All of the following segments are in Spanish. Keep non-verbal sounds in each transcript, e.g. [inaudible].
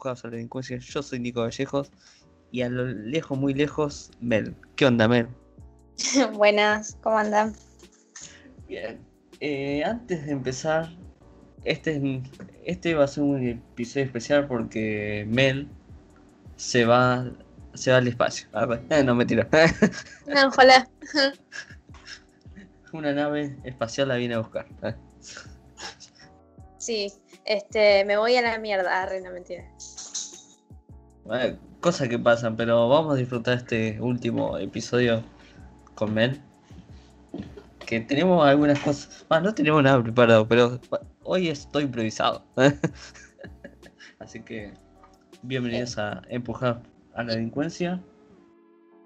Empujados a la Delincuencia. Yo soy Nico Vallejos y a lo lejos, muy lejos, Mel. ¿Qué onda, Mel? [laughs] Buenas, ¿cómo andan? Bien. Eh, antes de empezar, este, es- este va a ser un episodio especial porque Mel se va, se va al espacio. Eh, [laughs] no, mentira. No, ojalá. [laughs] Una nave espacial la viene a buscar. Sí, este, me voy a la mierda, arre, no mentira. Eh, Cosas que pasan, pero vamos a disfrutar este último episodio con Mel. Que tenemos algunas cosas. Bueno, no tenemos nada preparado, pero hoy estoy improvisado. [laughs] Así que bienvenidos a Empujar a la Delincuencia.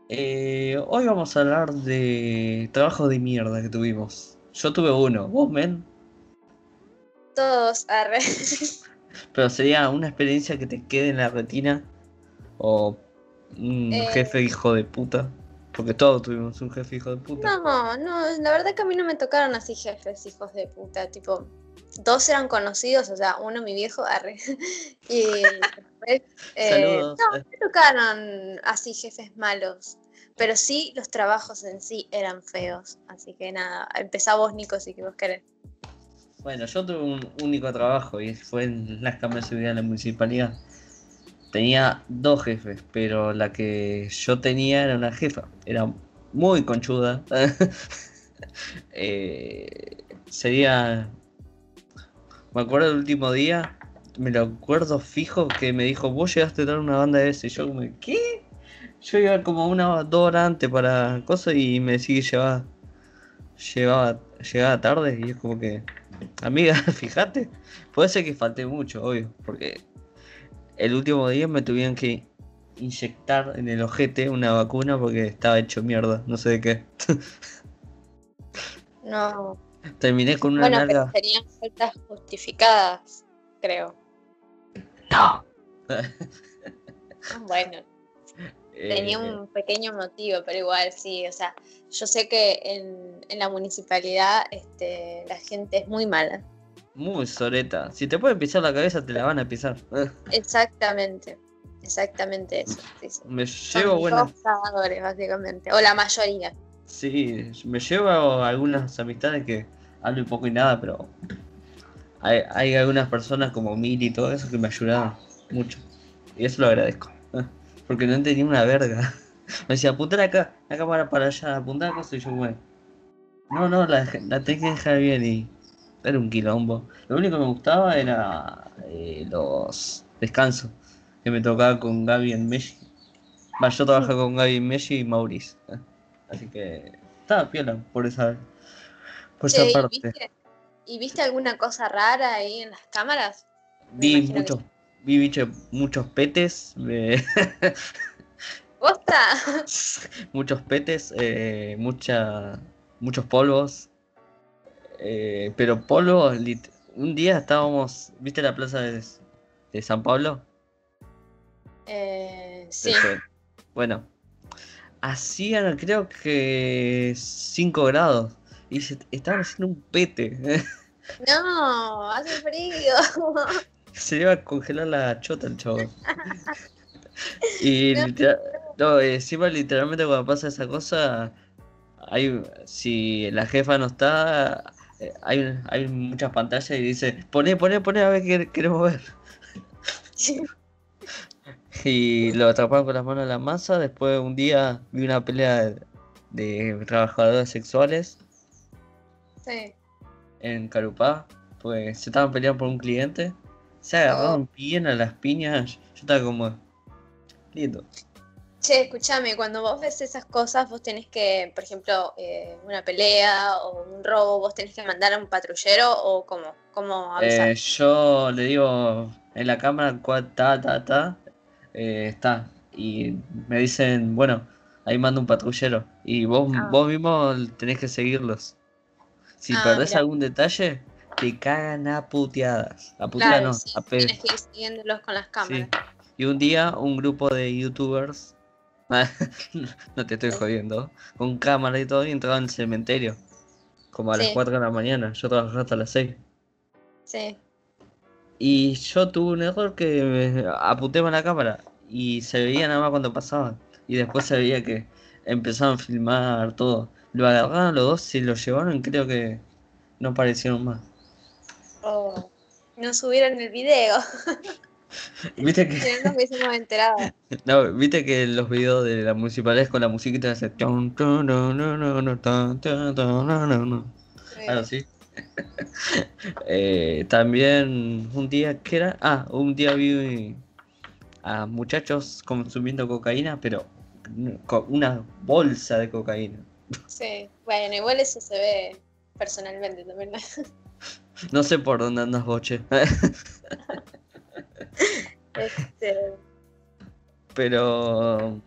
Eh, hoy vamos a hablar de trabajos de mierda que tuvimos. Yo tuve uno, vos, men. Todos, arre. [laughs] Pero sería una experiencia que te quede en la retina. O un Eh. jefe hijo de puta. Porque todos tuvimos un jefe hijo de puta. No, no, la verdad que a mí no me tocaron así jefes, hijos de puta, tipo, dos eran conocidos, o sea, uno mi viejo, arre. [laughs] Y después, eh, no, no me tocaron así jefes malos, pero sí los trabajos en sí eran feos, así que nada, empezá vos, Nico, si que vos querés. Bueno, yo tuve un único trabajo y fue en las cámaras de seguridad de la municipalidad. Tenía dos jefes, pero la que yo tenía era una jefa. Era muy conchuda. [laughs] Eh, sería. Me acuerdo del último día, me lo acuerdo fijo que me dijo: Vos llegaste a tener una banda de ese. Y yo, como, ¿qué? Yo iba como una dos horas antes para cosas y me decía que llevaba, llevaba, llegaba tarde y es como que. Amiga, [laughs] fíjate, puede ser que falte mucho, obvio, porque el último día me tuvieron que inyectar en el ojete una vacuna porque estaba hecho mierda, no sé de qué. [laughs] No, Terminé con una bueno, larga. pero serían faltas justificadas, creo. No. Bueno, [laughs] Tenía Eh, un pequeño motivo, pero igual sí, o sea, yo sé que en, en la municipalidad este, la gente es muy mala. Muy soreta. Si te pueden pisar la cabeza, te la van a pisar. Exactamente, exactamente eso. sí, sí. Me llevo buenas. todos cagadores, básicamente, o la mayoría. Sí, me llevo algunas amistades que hablo y poco y nada, pero hay, hay algunas personas como Mili y todo eso que me ayudaron mucho. Y eso lo agradezco. Porque no entendía una verga. [laughs] Me decía, apuntar acá, la cámara para allá, apuntar acá, y yo, bueno. No, no, la, la tenés que dejar bien y era un quilombo. Lo único que me gustaba era eh, los descansos que me tocaba con Gaby en Messi. Va, yo trabajaba con Gaby en Messi y Maurice. Así que estaba piola por esa, por esa ¿y, parte. viste, ¿Y viste alguna cosa rara ahí en las cámaras? Me Vi que muchos, vi bicho, muchos petes, me- [laughs] ¿Posta? [laughs] muchos petes, eh, mucha, muchos polvos. Eh, pero lit- un día estábamos, ¿viste la plaza de, de San Pablo? Eh, sí. Bueno, hacían creo que 5 grados y se estaban haciendo un pete. [laughs] No, hace frío. [laughs] Se iba a congelar la chota el chavo. [laughs] Y No. literal- no, encima literalmente cuando pasa esa cosa, hay, si la jefa no está, eh, hay, hay muchas pantallas y dice, poné, poné, poné a ver qué queremos ver. [laughs] Y lo atraparon con las manos en la masa, después un día vi una pelea de, de trabajadores sexuales Sí. en Carupá, pues se estaban peleando por un cliente, se agarraron bien a las piñas, yo estaba como, lindo. Che, escúchame, cuando vos ves esas cosas, vos tenés que, por ejemplo, eh, una pelea o un robo, vos tenés que mandar a un patrullero o cómo, cómo avisar. Eh, yo le digo en la cámara, ta, ta, ta, eh, está, y me dicen, bueno, ahí manda un patrullero, y vos, Ah. vos mismo tenés que seguirlos. Si Ah, perdés algún detalle, te cagan a puteadas. A puteadas claro, no, sí, a pedos. tienes que ir siguiéndolos con las Sí. cámaras. Y un día un grupo de youtubers, [laughs] no te estoy jodiendo, con cámara y todo, y entraban al cementerio. Como a las Sí. 4 de la mañana, yo trabajaba hasta las 6. Sí. Y yo tuve un error que me apunté con la cámara y se veía nada más cuando pasaba. Y después se veía que empezaron a filmar todo. Lo agarraron los dos y lo llevaron, creo que no aparecieron más. Oh, no subieron el video. [laughs] [laughs] Viste que. [laughs] Viste que los videos de la municipalidad con la musiquita hace. Ah, sí. [laughs] Eh, también un día que era. Ah, un día vi a muchachos consumiendo cocaína, pero con una bolsa de cocaína. Sí, bueno, igual eso se ve personalmente también. No sé por dónde andas, boche. [laughs] Este, Pero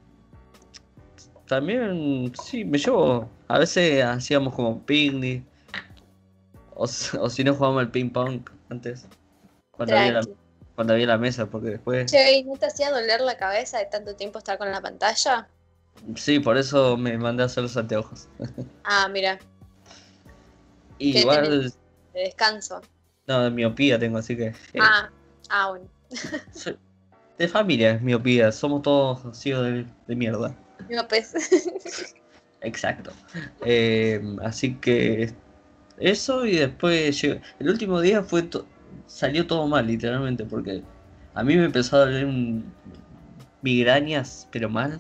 también, sí, me llevo. A veces hacíamos como picnic. O, si no jugábamos al ping pong antes. Cuando había, la, cuando había la mesa, porque después. Che, ¿y no te hacía doler la cabeza de tanto tiempo estar con la pantalla? Sí, por eso me mandé a hacer los anteojos. [laughs] Ah, mira, Y ¿Qué igual, de descanso. no, de miopía tengo, así que. eh, Ah, ah, bueno. [laughs] de familia es miopía, somos todos ciegos de, de mierda. No, pues. [laughs] Exacto. Eh, así que eso y después llegó- el último día fue to- salió todo mal literalmente porque a mí me empezó a doler un- migrañas pero mal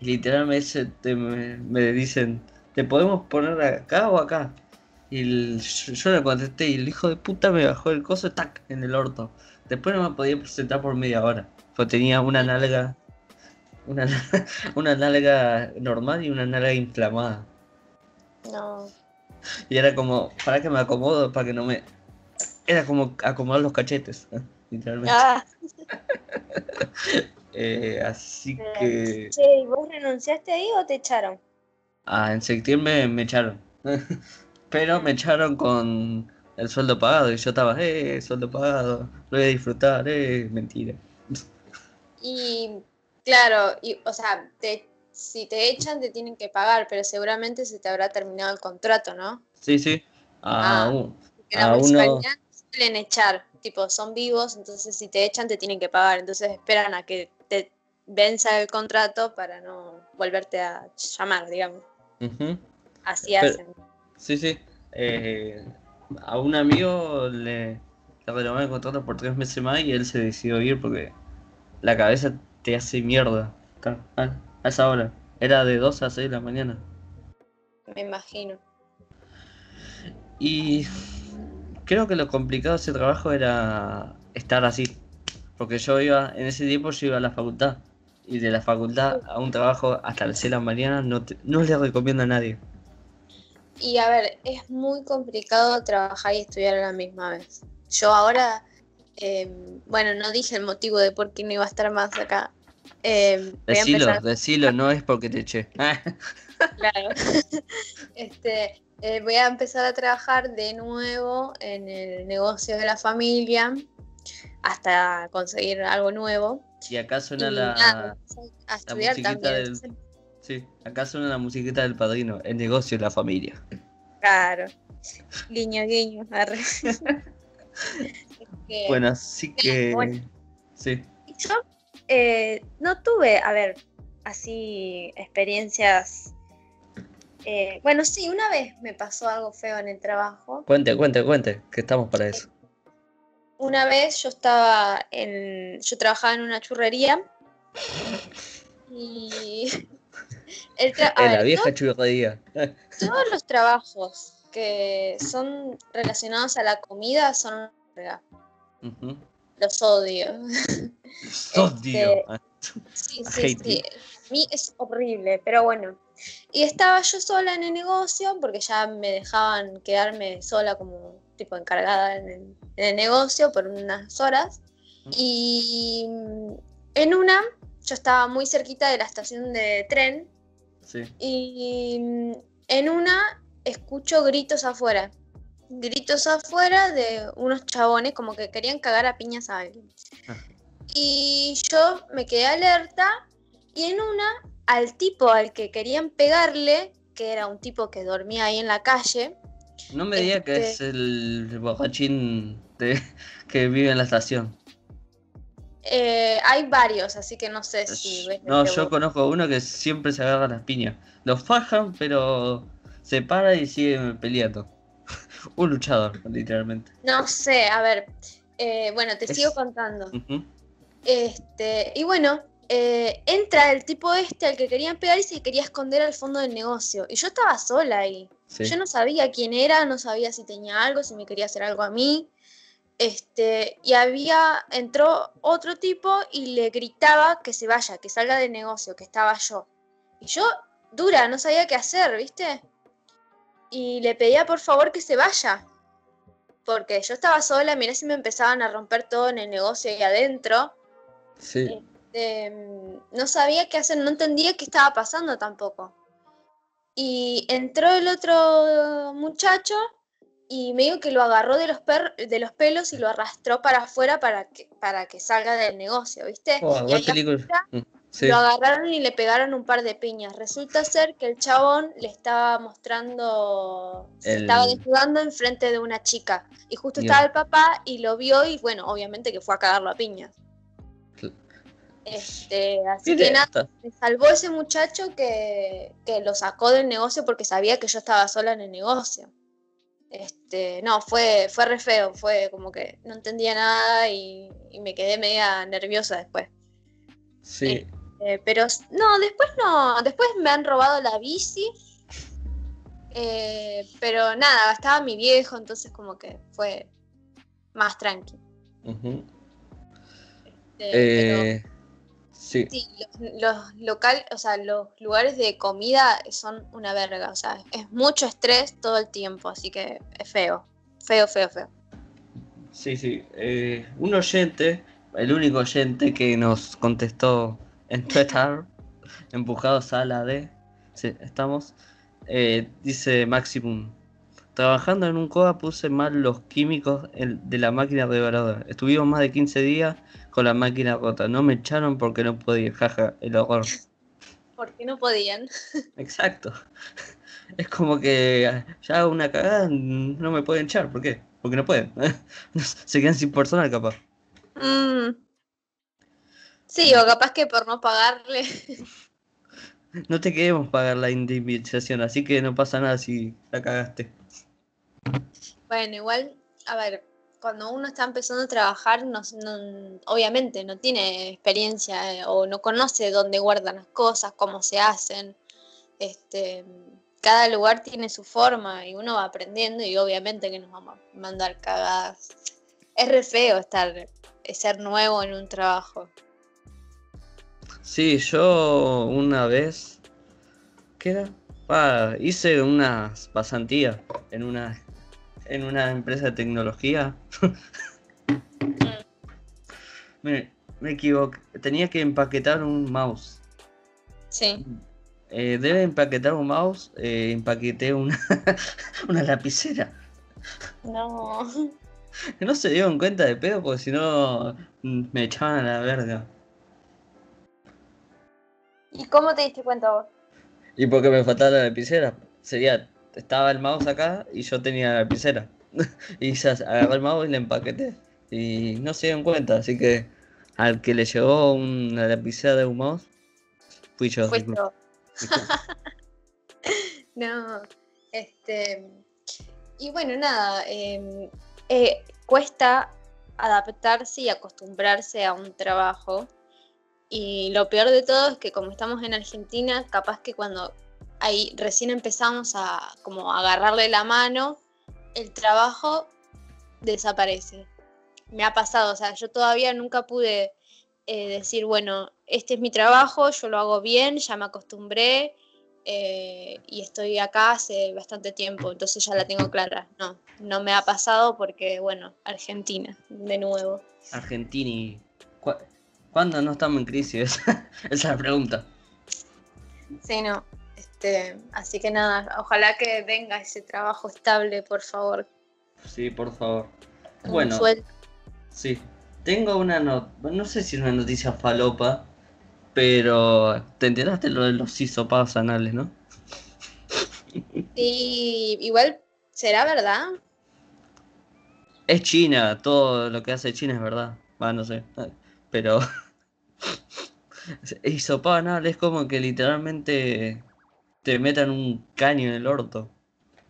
y literalmente te- me, me dicen te podemos poner acá o acá y el- yo, yo le contesté y el hijo de puta me bajó el coso tac en el orto después no me podía presentar por media hora porque tenía una nalga una, [laughs] una nalga normal y una nalga inflamada No. y era como, para que me acomodo, para que no me... Era como acomodar los cachetes, literalmente. Ah, [laughs] Eh, así que... che, ¿y vos renunciaste ahí o te echaron? Ah, en septiembre me echaron. [laughs] Pero me echaron con el sueldo pagado y yo estaba, eh, sueldo pagado, lo voy a disfrutar, eh, mentira. Y claro, y, o sea, te, si te echan te tienen que pagar, pero seguramente se te habrá terminado el contrato, ¿no? Sí, sí. Ah, Ah. un- Porque la A uno- suelen echar, tipo, son vivos, entonces si te echan te tienen que pagar, entonces esperan a que te venza el contrato para no volverte a llamar, digamos. Así Pero- hacen. Sí, sí. Eh, a un amigo le, le renovaron el contrato por tres meses más y él se decidió ir porque la cabeza te hace mierda. A esa hora. Era de 2 a 6 de la mañana. Me imagino. Y creo que lo complicado de ese trabajo era estar así. Porque yo iba, en ese tiempo yo iba a la facultad. Y de la facultad a un trabajo hasta las 6 de la mañana no, te- no le recomiendo a nadie. Y a ver, es muy complicado trabajar y estudiar a la misma vez. Yo ahora, eh, bueno, no dije el motivo de por qué no iba a estar más acá. Eh, a Decilo, decilo, no es porque te eché. [laughs] Claro. [laughs] este, eh, voy a empezar a trabajar de nuevo en el negocio de la familia hasta conseguir algo nuevo. Y acá Y suena la. nada, a estudiar musiquita también. del- Sí, acá suena la musiquita del padrino, el negocio de la familia. Claro. Guiño, guiño. arre. [laughs] Este, Bueno, así que. bueno. Sí. Yo eh, no tuve, a ver, así experiencias. eh, bueno, sí, una vez me pasó algo feo en el trabajo. Cuente, cuente, cuente, que estamos para eso. Una vez yo estaba en. Yo trabajaba en una churrería. [laughs] Y. el tra- [laughs] la ver, vieja churrería. to- [laughs] todos los trabajos que son relacionados a la comida son verga. Ujú. Los odio. Odio. [laughs] Sí, I sí, hate sí. A mí es horrible, pero bueno. Y estaba yo sola en el negocio porque ya me dejaban quedarme sola como tipo encargada en el, en el negocio por unas horas. Y en una, yo estaba muy cerquita de la estación de tren Sí. y mm, en una escucho gritos afuera. Gritos afuera de unos chabones como que querían cagar a piñas a alguien. Ah. Y yo me quedé alerta y en una al tipo al que querían pegarle, que era un tipo que dormía ahí en la calle, No me diga que Este- es el borrachín de, [laughs] que vive en la estación. Eh, hay varios, así que no sé si ves No, yo vos- conozco uno que siempre se agarra las piñas. Los fajan, pero se para y sigue peleando. [laughs] Un luchador, literalmente. No sé, a ver. eh, bueno, te Es- sigo contando. Este, y bueno, eh, entra el tipo este al que querían pegar y se quería esconder al fondo del negocio. Y yo estaba sola ahí. Sí. Yo no sabía quién era, no sabía si tenía algo, si me quería hacer algo a mí. Este, y había, entró otro tipo y le gritaba que se vaya, que salga del negocio, que estaba yo. Y yo, dura, no sabía qué hacer, ¿viste? Y le pedía por favor que se vaya. Porque yo estaba sola, mirá si me empezaban a romper todo en el negocio ahí adentro. Sí. Este, mm, no sabía qué hacer, no entendía qué estaba pasando tampoco. Y entró el otro muchacho y me dijo que lo agarró de los, per- de los pelos y lo arrastró para afuera para que, para que salga del negocio, ¿viste? Oh, Y afuera Mm, Sí. Lo agarraron y le pegaron un par de piñas. Resulta ser que el chabón le estaba mostrando, se El- estaba desnudando enfrente de una chica. Y justo estaba el papá y lo vio y bueno, obviamente que fue a cagarlo a piñas. Este, así que nada, me salvó ese muchacho que, que lo sacó del negocio porque sabía que yo estaba sola en el negocio. Este, no, fue, fue re feo, fue como que no entendía nada y, y me quedé media nerviosa después. Sí. Eh, pero no, después no, después me han robado la bici. eh, pero nada, estaba mi viejo, entonces como que fue más tranqui. Eh, pero Eh, sí. sí, los, los local, o sea, los lugares de comida son una verga, o sea, es mucho estrés todo el tiempo, así que es feo, feo, feo, feo. Sí, sí. Eh, un oyente, el único oyente que nos contestó en [laughs] Twitter, empujados a la D, sí, estamos, eh, dice Maximum. Trabajando en un COA puse mal los químicos de la máquina reveladora. Estuvimos más de 15 días con la máquina rota. No me echaron porque no podía. Jaja, el horror. Porque no podían. Exacto. [laughs] Es como que ya hago una cagada, no me pueden echar. ¿Por qué? Porque no pueden. [laughs] Se quedan sin personal capaz. Mm. Sí, o capaz que por no pagarle. [laughs] No te queremos pagar la indemnización, así que no pasa nada si la cagaste. Bueno, igual, a ver, cuando uno está empezando a trabajar, obviamente no tiene experiencia eh, o no conoce dónde guardan las cosas, cómo se hacen. Este, cada lugar tiene su forma y uno va aprendiendo y obviamente que nos vamos a mandar cagadas. Es re feo estar, ser nuevo en un trabajo. Sí, yo una vez. ¿Qué era? Hice unas pasantías en una en una empresa de tecnología. [laughs] Mire, me equivoqué. Tenía que empaquetar un mouse. Sí. Eh, debe empaquetar un mouse. eh, empaqueté una, [laughs] una lapicera. No. [laughs] No se dieron cuenta de pedo porque si no mm, me echaban a la verga. ¿Y cómo te diste cuenta vos? Y porque me faltaba la lapicera. Sería, estaba el mouse acá y yo tenía la lapicera. [laughs] y ya agarré el mouse y le empaqueté. Y no se dieron cuenta, así que al que le llegó una lapicera de un mouse, fui yo. Disculpa. vos. [laughs] No, este. Y bueno, nada, em, eh, cuesta adaptarse y acostumbrarse a un trabajo. Y lo peor de todo es que como estamos en Argentina, capaz que cuando ahí recién empezamos a como a agarrarle la mano, el trabajo desaparece. Me ha pasado, o sea, yo todavía nunca pude eh, decir, bueno, este es mi trabajo, yo lo hago bien, ya me acostumbré eh, y estoy acá hace bastante tiempo, entonces ya la tengo clara. No, no me ha pasado porque, bueno, Argentina, de nuevo. Argentini. ¿cu- ¿Cuándo no estamos en crisis? [laughs] Esa es la pregunta. Sí, no. Este, así que nada, ojalá que venga ese trabajo estable, por favor. Sí, por favor. Un Bueno, sueldo. sí. Tengo una no... no sé si es una noticia falopa, pero te enteraste lo de los hisopados anales, ¿no? [laughs] Sí, igual, ¿será verdad? Es China, todo lo que hace China es verdad. Va, no sé. Pero. [laughs] Hisopado anal es como que literalmente te metan un caño en el orto.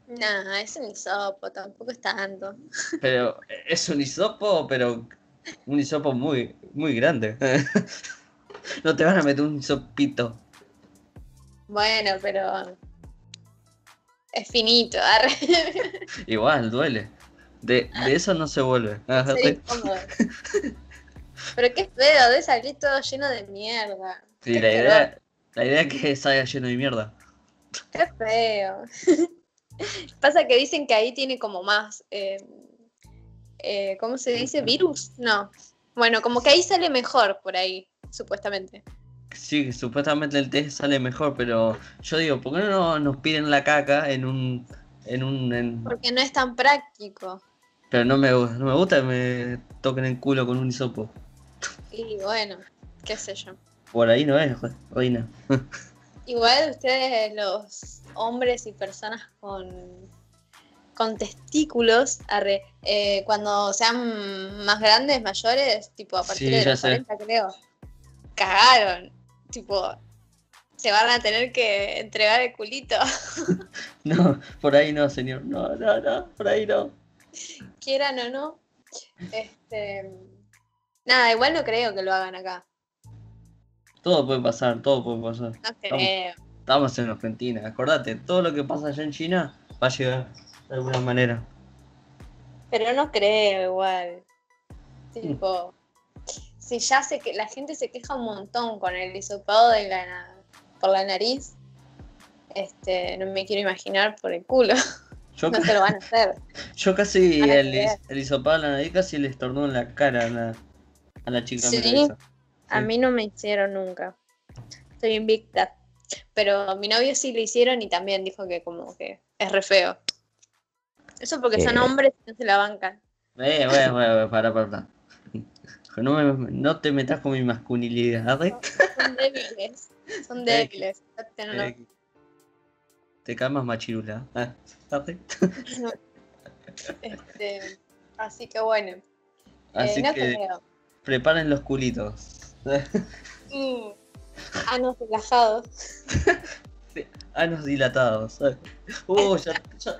Nah, es un hisopo, tampoco es tanto. [laughs] Pero es un hisopo, pero un hisopo muy, muy grande. [laughs] No te van a meter un hisopito. Bueno, pero. Es finito. arre. [laughs] Igual, duele. De, de eso no se vuelve. Incómodo. Pero qué feo, de salir todo lleno de mierda. Sí, la idea, la idea es que salga lleno de mierda. Qué feo. [laughs] Pasa que dicen que ahí tiene como más. eh, eh, ¿Cómo se dice? ¿Virus? No. Bueno, como que ahí sale mejor por ahí, supuestamente. Sí, supuestamente el test sale mejor, pero yo digo, ¿por qué no nos piden la caca en un... En un en- Porque no es tan práctico. Pero no me, no me gusta que me toquen el culo con un hisopo. Y bueno, qué sé yo. Por ahí no es, re- reina. [laughs] Igual ustedes, los hombres y personas con, con testículos, arre, eh, cuando sean más grandes, mayores, tipo a partir Sí, de los sé. 40 creo, cagaron. Tipo, se van a tener que entregar el culito. [laughs] No, por ahí no, señor. No, no, no, por ahí no. quieran o no. Este, nada, igual no creo que lo hagan acá. Todo puede pasar, todo puede pasar. No creo. Estamos en Argentina, acordate, todo lo que pasa allá en China va a llegar de alguna manera. Pero no creo igual. Tipo, si ya sé que la gente se queja un montón con el hisopado de la, por la nariz, este, no me quiero imaginar por el culo. [laughs] Yo, No se lo van a hacer. [laughs] yo casi el, hisopado en la nariz casi le estornudó en la cara a la, a la chica Sí. A mí no me hicieron nunca. Estoy invicta. Pero a mi novio sí le hicieron y también dijo que como que es re feo. Eso porque son Eh. hombres y no se la bancan. Eh, bueno, bueno, para, para. No, me- no te metas con mi masculinidad, ¿eh? Son débiles. Son [laughs] débiles. No. Eh, Te calmas machirula. Ah. [laughs] Este, así que bueno. Eh, Así no que preparen los culitos. Mm, anos relajados. Anos dilatados. Uh, ya, ya,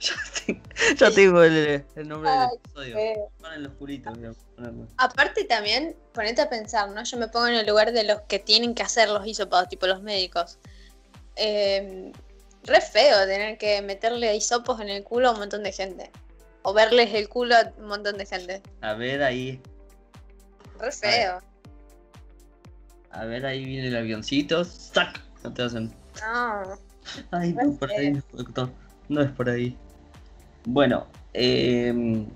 ya te- ya tengo el, el nombre del episodio. Los. Aparte también, ponete a pensar, ¿no? Yo me pongo en el lugar de los que tienen que hacer los hisopados, tipo los médicos. Eh, re feo tener que meterle hisopos en el culo a un montón de gente. O verles el culo a un montón de gente. A ver ahí, Re feo. A ver ahí viene el avioncito. ¡Sac! No te hacen. No. Ay, No no, por sé. ahí, no, doctor. No es por ahí. Bueno, eh,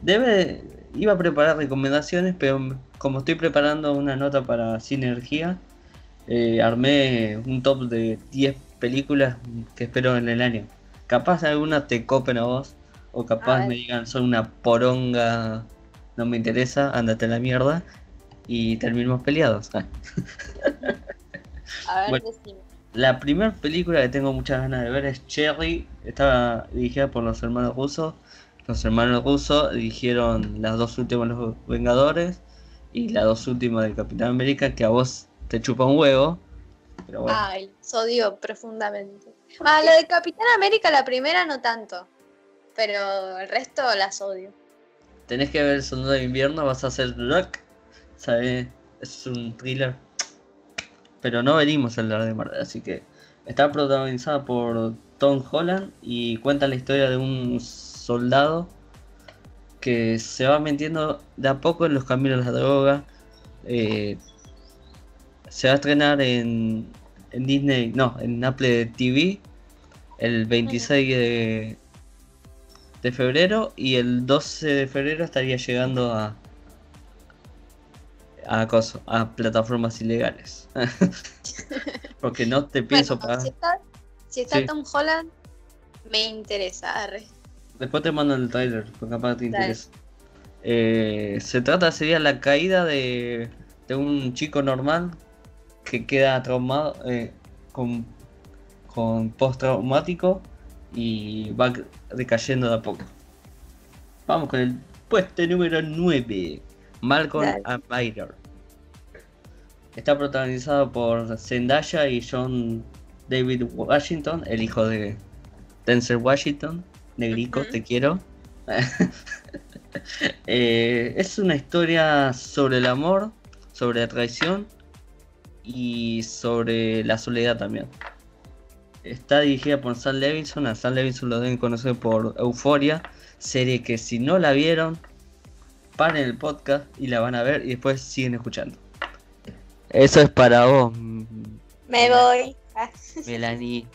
debe, iba a preparar recomendaciones, pero como estoy preparando una nota para Sinergia, eh, armé un top de 10 películas que espero en el año. Capaz algunas te copen a vos, o capaz Ay. me digan son una poronga, no me interesa, ándate a la mierda, y terminamos peleados. [laughs] A ver, Bueno. La primera película que tengo muchas ganas de ver es Cherry. Estaba dirigida por los hermanos rusos. Los hermanos rusos dirigieron las dos últimas Los Vengadores y las dos últimas de Capitán América, que a vos te chupa un huevo. Pero bueno, Ay, los odio profundamente. Ah, la de Capitán América, la primera no tanto. Pero el resto las odio. tenés que ver el Soldado de Invierno, vas a hacer rock. Es un thriller. Pero no venimos a hablar de Marvel, así que está protagonizada por Tom Holland y cuenta la historia de un soldado que se va metiendo de a poco en los caminos de la droga. Eh, se va a estrenar en, en Disney, no, en Apple TV el 26 de, de febrero y el 12 de febrero estaría llegando a a, coso, a plataformas ilegales. [laughs] Porque no te pienso Bueno, pagar. si está, si está Sí. Tom Holland, me interesa. arre. Después te mando el trailer, porque capaz te interesa. Eh, se trata, sería la caída de, de un chico normal que queda traumado eh, con, con postraumático y va decayendo de a poco. Vamos con el puesto número 9. Malcolm Mayer. Está protagonizado por Zendaya y John David Washington, el hijo de Denzel Washington. Negrico, te quiero. [laughs] Eh, es una historia sobre el amor, sobre la traición y sobre la soledad también. Está dirigida por Sam Levinson. A Sam Levinson lo deben conocer por Euforia, serie que si no la vieron, paren el podcast y la van a ver y después siguen escuchando. Eso es para vos, Me voy. [laughs] Melanie,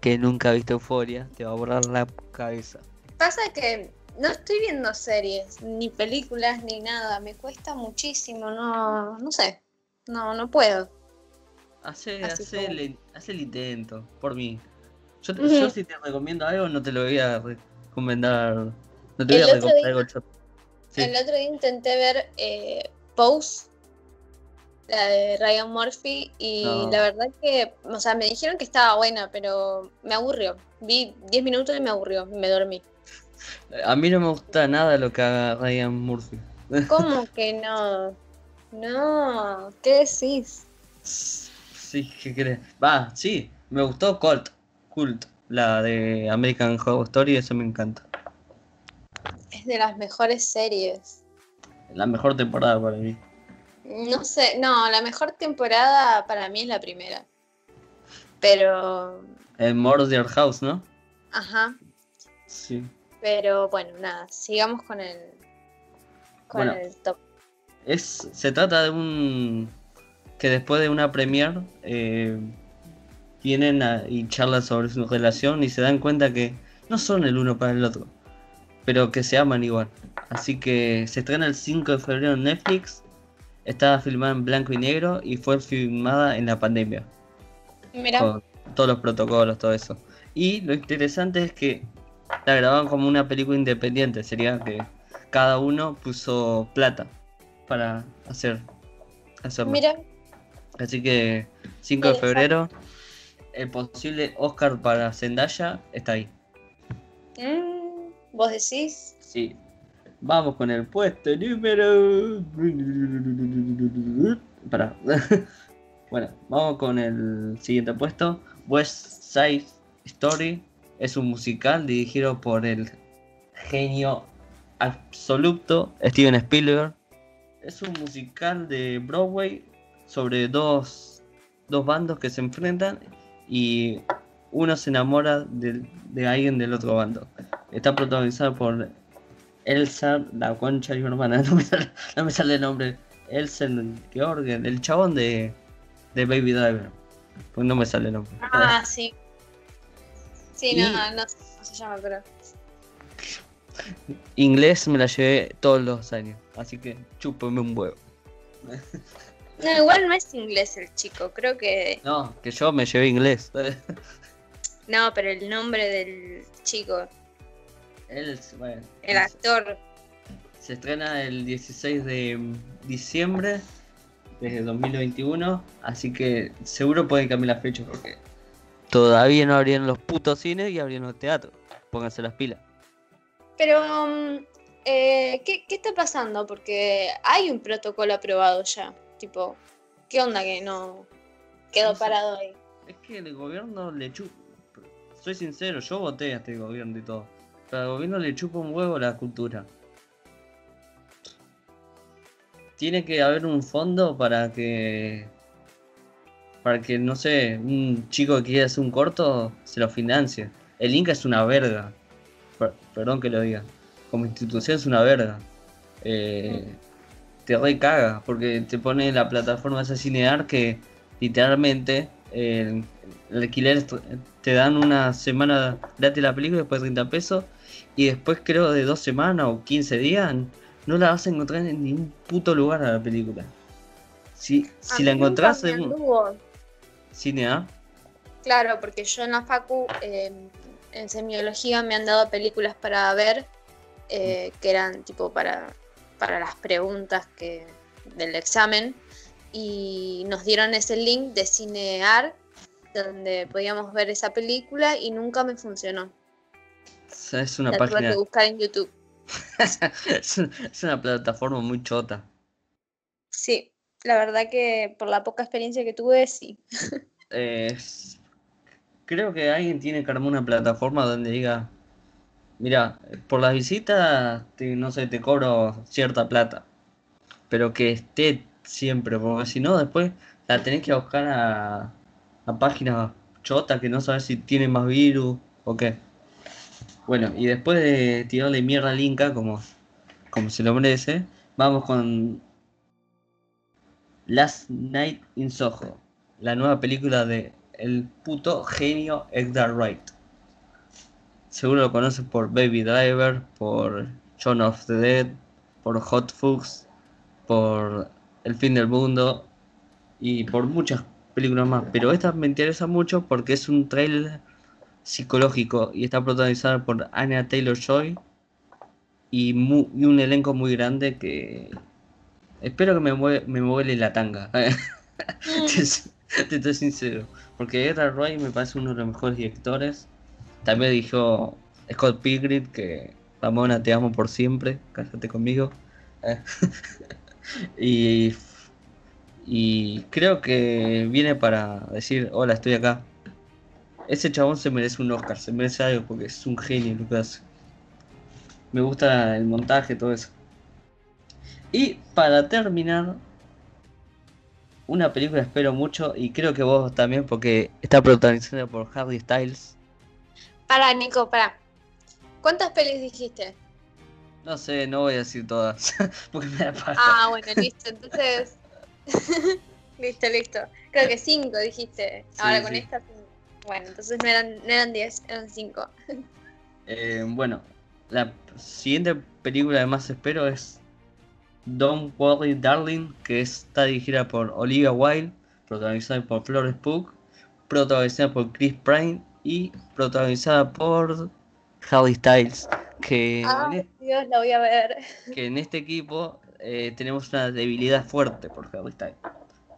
que nunca ha visto Euforia, te va a borrar la cabeza. Pasa que no estoy viendo series, ni películas, ni nada. Me cuesta muchísimo, no, no sé. No, no puedo. Hace, hace, el, hace el intento, por mí. Yo, te- Ujú. yo si te recomiendo algo, no te lo voy a recomendar. No te voy a recomendar día- algo. Sí. El otro día intenté ver eh, Pose, la de Ryan Murphy, y No. la verdad que, o sea, me dijeron que estaba buena, pero me aburrió. Vi 10 minutos y me aburrió, me dormí. A mí no me gusta nada lo que haga Ryan Murphy. [laughs] ¿Cómo que no? No, ¿qué decís? Sí, ¿qué crees? Va, sí, me gustó Cult, Cult, la de American Horror Story, eso me encanta. Es de las mejores series. La mejor temporada para mí. No sé, no, la mejor temporada para mí es la primera. Pero, El Murder House, ¿no? ajá, Sí. pero bueno, nada, sigamos con el con Bueno. el top. Es, se trata de un... que después de una premiere eh, vienen a- y charlan sobre su relación y se dan cuenta que no son el uno para el otro, pero que se aman igual. Así que se estrena el 5 de febrero en Netflix, estaba filmada en blanco y negro y fue filmada en la pandemia. Mira, con todos los protocolos, todo eso. Y lo interesante es que la grababan como una película independiente, sería que cada uno puso plata para hacer hacerlo. mira, Así que 5 de febrero, el posible Oscar para Zendaya está ahí. mm, vos decís, Sí. Vamos con el puesto número. Para. [laughs] bueno, vamos con el siguiente puesto. West Side Story es un musical dirigido por el genio absoluto Steven Spielberg. Es un musical de Broadway sobre dos, dos bandos que se enfrentan y uno se enamora de, de alguien del otro bando. Está protagonizado por Elsa, la concha mi hermana, [laughs] no me sale, no me sale el nombre. Elsa Georgen, el chabón de, de Baby Driver. Pues no me sale el nombre. ah, sí. Sí, Y- no, no sé cómo se llama, pero Inglés me la llevé todos los años, así que chúpame un huevo. [laughs] no, igual no es inglés el chico, creo que No, que yo me llevé inglés. no, pero el nombre del chico, Él, bueno, el actor, se estrena el 16 de diciembre de 2021, así que seguro pueden cambiar la fecha porque todavía no abrieron los putos cines y abrieron los teatros. Pónganse las pilas. Pero, mm, eh, ¿qué, qué está pasando? Porque hay un protocolo aprobado ya. Tipo, ¿qué onda que no quedó No sé. parado ahí? Es que el gobierno le chupa. Soy sincero, yo voté a este gobierno y todo. Al gobierno le chupa un huevo la cultura. Tiene que haber un fondo para que. Para que, no sé, un chico que quiera hacer un corto se lo financie. El Inca es una verga. Per- perdón que lo diga. Como institución es una verga. Eh, te recaga porque te pone la plataforma esa cinear que literalmente el alquiler te dan una semana gratis la película después 30 pesos y después creo de dos semanas o 15 días no la vas a encontrar en ningún puto lugar a la película. Si, si la encontrás en cine A, Claro, porque yo en la facu, eh, en semiología, me han dado películas para ver eh, que eran tipo para, para las preguntas que, del examen y nos dieron ese link de Cinear donde podíamos ver esa película y nunca me funcionó. Es una La página que buscar en YouTube. [laughs] es, un- es una plataforma muy chota. Sí, la verdad que por la poca experiencia que tuve, sí. Eh, creo que alguien tiene que armar una plataforma donde diga, mira, por las visitas, te- no sé, te cobro cierta plata, pero que esté siempre, porque si no, después la tenés que buscar a, a páginas chotas que no sabes si tienen más virus o qué. Bueno, y después de tirarle mierda al Inca, como, como se lo merece, vamos con Last Night in Soho, la nueva película de el puto genio Edgar Wright. Seguro lo conocen por Baby Driver, por Shaun of the Dead, por Hot Fuzz, por El fin del mundo y por muchas películas más. Pero esta me interesa mucho porque es un trailer psicológico y está protagonizada por Anya Taylor Joy y, mu- y un elenco muy grande que espero que me, mue- me muele la tanga. [laughs] te, te estoy sincero. Porque Edgar Wright me parece uno de los mejores directores. También dijo Scott Pilgrim que Ramona te amo por siempre, cásate conmigo. [laughs] Y, y creo que viene para decir, hola, estoy acá. Ese chabón se merece un Oscar, se merece algo porque es un genio lo que hace. Me gusta el montaje, todo eso. Y para terminar, una película espero mucho y creo que vos también porque está protagonizada por Harry Styles. Pará, Nico, pará. ¿Cuántas pelis dijiste? No sé, no voy a decir todas [laughs] porque me da paja. Ah, bueno, listo. Entonces. [laughs] listo, listo. Creo que cinco dijiste. Ahora Sí, con sí. esta. Bueno, entonces no eran, no eran diez, eran cinco. Eh, bueno, la siguiente película que más espero es Don't Worry Darling, que está dirigida por Olivia Wilde, protagonizada por Florence Pugh, protagonizada por Chris Pine y protagonizada por Harry Styles, que, en, Ay, e- Dios, la voy a ver. que en este equipo eh, tenemos una debilidad fuerte por Harry Styles.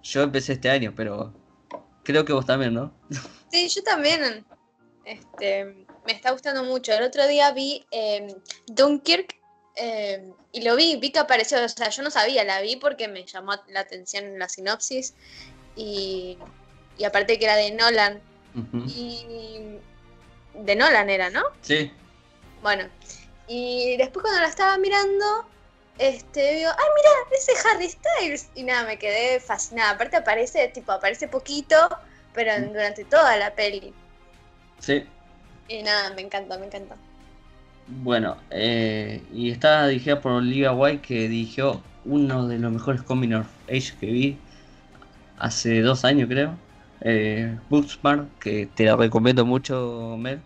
Yo empecé este año, pero creo que vos también, ¿no? Sí, yo también. Este, me está gustando mucho. El otro día vi eh, Dunkirk eh, y lo vi, vi que apareció. O sea, yo no sabía, la vi porque me llamó la atención la sinopsis y, y aparte que era de Nolan. Y de Nolan era, ¿no? Sí, Bueno, y después cuando la estaba mirando, este, digo, ay, mira, ese es Harry Styles. Y nada, me quedé fascinada. Aparte aparece, tipo, aparece poquito, pero en- durante toda la peli. sí. Y nada, me encanta, me encanta. Bueno, eh, y está dirigida por Olivia Wilde, que dirigió uno de los mejores coming of age que vi hace dos años, creo. Eh, Booksmart, que te la recomiendo mucho, Mel.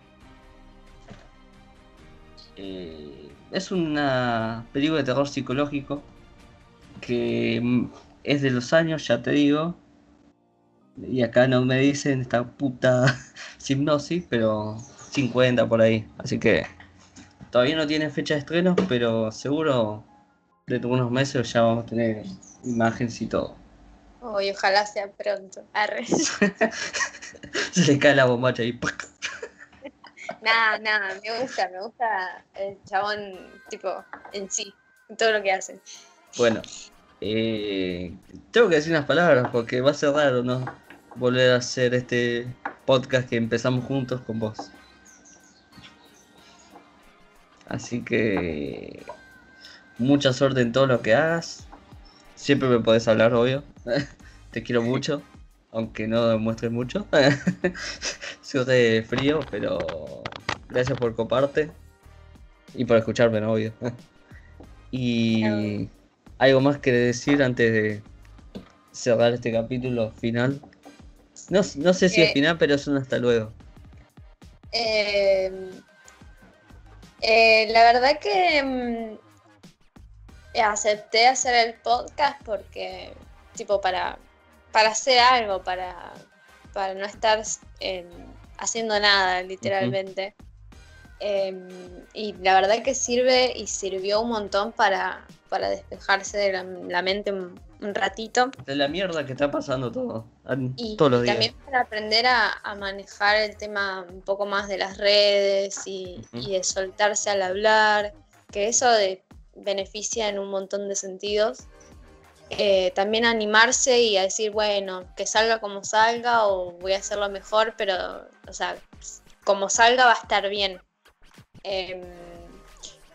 Eh, es una película de terror psicológico que mm, es de los años, ya te digo. Y acá no me dicen esta puta [laughs] hipnosis, pero 50 por ahí. Así que Todavía no tiene fecha de estreno, pero seguro dentro de unos meses ya vamos a tener imágenes y todo. Oh, y ojalá sea pronto. Arre. [laughs] Se le cae la bombacha. ¡pac! Nada, nada, me gusta, me gusta el chabón, tipo, en sí, en todo lo que hace. Bueno, eh, tengo que decir unas palabras porque va a ser raro, ¿no? Volver a hacer este podcast que empezamos juntos con vos. Así que mucha suerte en todo lo que hagas. Siempre me podés hablar, obvio. [laughs] Te quiero mucho, aunque no demuestres mucho. [laughs] Soy de frío, pero gracias por coparte y por escucharme, ¿no? obvio. [laughs] y algo más que decir antes de cerrar este capítulo final. No, no sé si es Eh. final, pero es un hasta luego. Eh, eh, la verdad que mm, acepté hacer el podcast porque, tipo, para, para hacer algo, para, para no estar eh, haciendo nada, literalmente. Eh, y la verdad que sirve y sirvió un montón para, para despejarse de la, la mente un, un ratito. De la mierda que está pasando todo. Y todos los días. también para aprender a, a manejar el tema un poco más de las redes y, de soltarse al hablar, que eso de- beneficia en un montón de sentidos. Eh, también animarse y a decir, bueno, que salga como salga o voy a hacerlo mejor, pero, o sea, como salga va a estar bien. Em,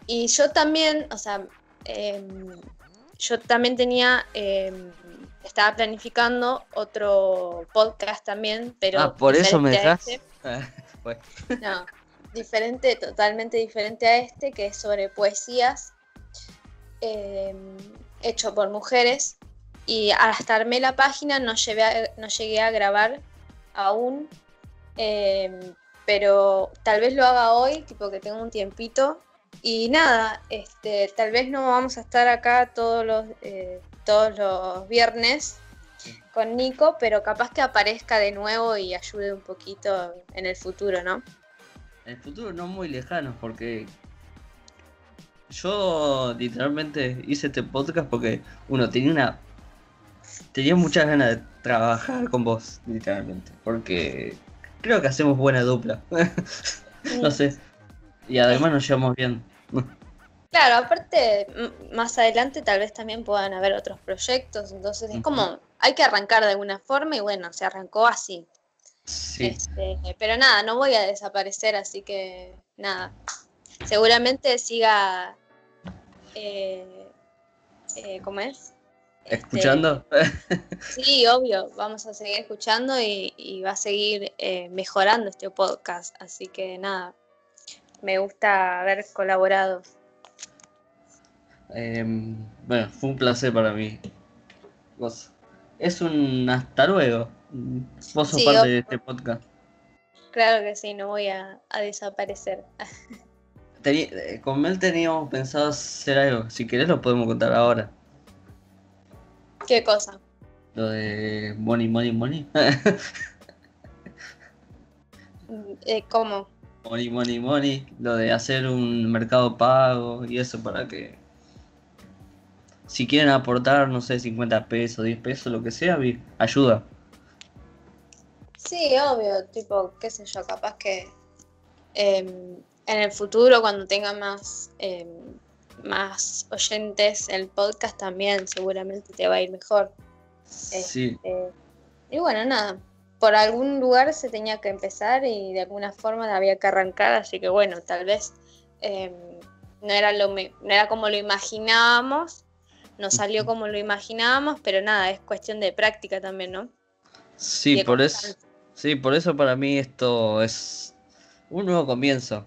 y yo también, o sea, em, yo también tenía, em, estaba planificando otro podcast también, pero... ah, por eso me dejas. este. [laughs] Bueno, No, diferente, totalmente diferente a este, que es sobre poesías, hecho por mujeres. Y hasta armé la página, no, llevé a- no llegué a grabar aún, eh, pero tal vez lo haga hoy, tipo que tengo un tiempito. Y nada, este, tal vez no vamos a estar acá todos los, eh, todos los viernes con Nico, pero capaz que aparezca de nuevo y ayude un poquito en el futuro, ¿no? en el futuro no muy lejano, porque yo literalmente hice este podcast porque uno tenía una tenía muchas ganas de trabajar con vos, literalmente, porque creo que hacemos buena dupla. [laughs] no sé. Y además nos llevamos bien. Claro, aparte, más adelante tal vez también puedan haber otros proyectos, entonces es como, hay que arrancar de alguna forma y bueno, se arrancó así. Sí. Este, pero nada, no voy a desaparecer, así que nada. Seguramente siga, eh, eh, ¿cómo es? Este, ¿Escuchando? Sí, obvio, vamos a seguir escuchando y, y va a seguir eh, mejorando este podcast, así que nada, me gusta haber colaborado. Em, bueno, fue un placer para mí. Vos. Es un hasta luego. Vos sos Sí, parte obvio. de este podcast. Claro que sí, no voy a, a desaparecer. [laughs] Tení- eh, con Mel teníamos pensado hacer algo. Si querés lo podemos contar ahora. ¿Qué cosa? Lo de money, money, money. [laughs] Eh, ¿Cómo? money, money, money. Lo de hacer un mercado pago y eso para que... Si quieren aportar, no sé, 50 pesos, 10 pesos, lo que sea, ayuda. Sí, obvio, tipo, qué sé yo, capaz que em, en el futuro cuando tenga más, em, más oyentes el podcast también seguramente te va a ir mejor. Sí, Eh, y bueno, nada, por algún lugar se tenía que empezar y de alguna forma había que arrancar, así que bueno, tal vez em, no, era lo, no era como lo imaginábamos, no salió como lo imaginábamos, pero nada, es cuestión de práctica también, ¿no? Sí, por eso... Sí, por eso para mí esto es un nuevo comienzo.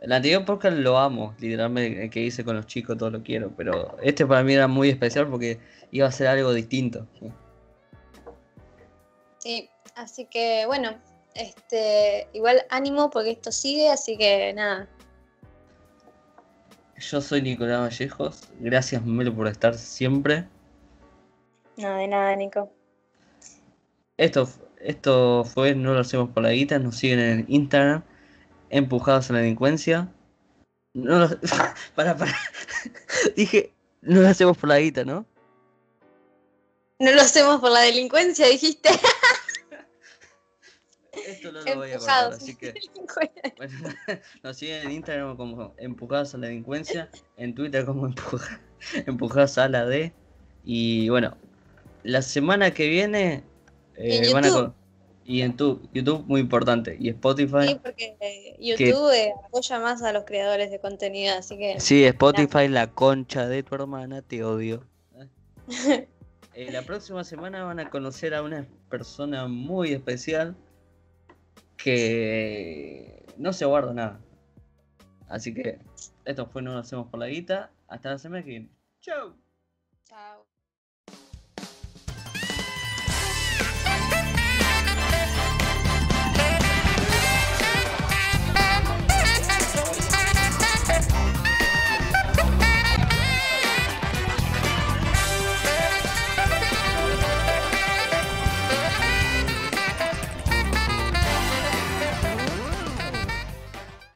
El anterior podcast lo amo, literalmente, el que hice con los chicos, todo lo quiero, pero este para mí era muy especial porque iba a ser algo distinto. Sí, así que bueno, este, igual ánimo porque esto sigue, así que nada. Yo soy Nicolás Vallejos, gracias Melo por estar siempre. No, de nada, Nico. Esto, esto fue No lo hacemos por la guita, nos siguen en Instagram, empujados a la delincuencia. No lo... [laughs] para, para. Dije, no lo hacemos por la guita, ¿no? No lo hacemos por la delincuencia, dijiste. Esto no lo voy a cortar, Empujados. así que... [laughs] Bueno, [laughs] nos siguen en Instagram como Empujados a la Delincuencia, en Twitter como empuja- Empujados a la D. Y bueno, la semana que viene eh, van a y en tu- YouTube muy importante. Y Spotify. Sí, porque eh, YouTube eh, apoya más a los creadores de contenido, así que Sí, Spotify, la concha de tu hermana, te odio. [laughs] Eh, la próxima semana van a conocer a una persona muy especial que no se guarda nada. Así que esto fue No lo hacemos por la guita. Hasta la semana que viene. Chau. Chao.